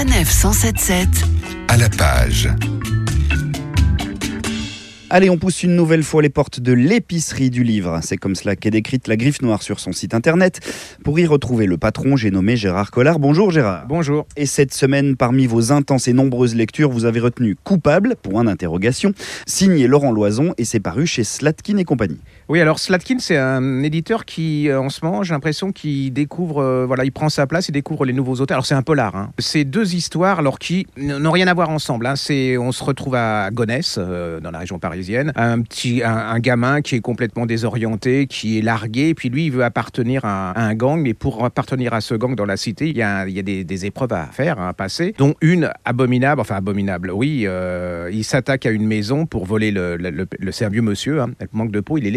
Sanef 177 à la page. Allez, on pousse une nouvelle fois les portes de l'épicerie du livre. C'est comme cela qu'est décrite la griffe noire sur son site internet. Pour y retrouver le patron, j'ai nommé Gérard Collard. Bonjour Gérard. Bonjour. Et cette semaine, parmi vos intenses et nombreuses lectures, vous avez retenu Coupable, point d'interrogation, signé Laurent Loison et c'est paru chez Slatkin et compagnie. Oui, alors Slatkin, c'est un éditeur qui, euh, en ce moment, j'ai l'impression qu'il découvre, euh, voilà, il prend sa place, il découvre les nouveaux auteurs. Alors c'est un polar. Hein. C'est deux histoires, alors qui n'ont rien à voir ensemble. Hein. C'est, on se retrouve à Gonesse, euh, dans la région parisienne un petit, un, gamin qui est complètement désorienté, qui est largué, puis lui, il veut appartenir à, un gang, mais pour appartenir à ce gang dans la cité, il y a, des, épreuves à faire, à passer, dont une abominable, enfin abominable, oui, il s'attaque à une maison pour voler le, le, vieux monsieur, hein, manque de peau, il est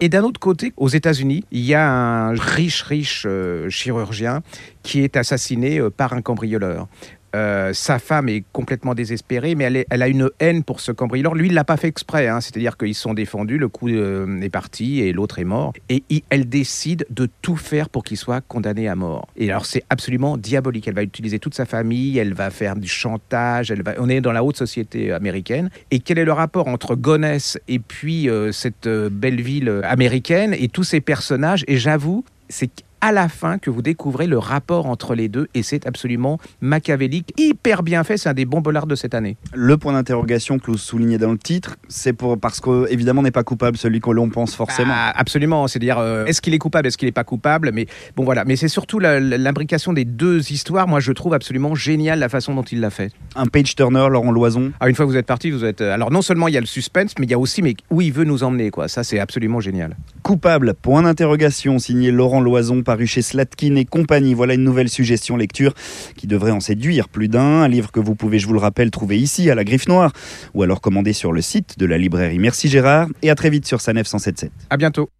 Et d'un autre côté, aux États-Unis, il y a un riche, riche euh, chirurgien qui est assassiné euh, par un cambrioleur. Euh, sa femme est complètement désespérée, mais elle, a une haine pour ce cambrioleur. Lui, il l'a pas fait exprès, hein. c'est-à-dire qu'ils sont défendus, le coup euh, est parti et l'autre est mort. Et elle décide de tout faire pour qu'il soit condamné à mort. Et alors, c'est absolument diabolique. Elle va utiliser toute sa famille, elle va faire du chantage, elle va... on est dans la haute société américaine. Et quel est le rapport entre Gonesse et puis euh, cette belle ville américaine et tous ces personnages? Et j'avoue, c'est à la fin que vous découvrez le rapport entre les deux et c'est absolument machiavélique, hyper bien fait, c'est un des bons bollards de cette année. Le point d'interrogation que vous soulignez dans le titre, c'est pour parce que évidemment n'est pas coupable celui que l'on pense forcément. Ah, absolument, c'est à dire euh, est-ce qu'il est coupable, est-ce qu'il n'est pas coupable, mais bon voilà, mais c'est surtout l'imbrication des deux histoires, moi je trouve absolument génial la façon dont il l'a fait. Un page turner, Laurent Loison. Ah, une fois que vous êtes parti, vous êtes euh, alors non seulement il y a le suspense, mais il y a aussi mais où il veut nous emmener quoi. Ça c'est absolument génial. Coupable, point d'interrogation signé Laurent Loison paru chez Slatkin et compagnie. Voilà une nouvelle suggestion lecture qui devrait en séduire plus d'un. Un livre que vous pouvez, je vous le rappelle, trouver ici à la Griffe Noire ou alors commander sur le site de la librairie. Merci Gérard et à très vite sur Sanef 177. À bientôt.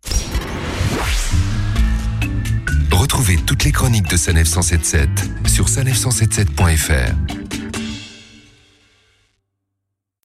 Retrouvez toutes les chroniques de Sanef 177 sur sanef177.fr.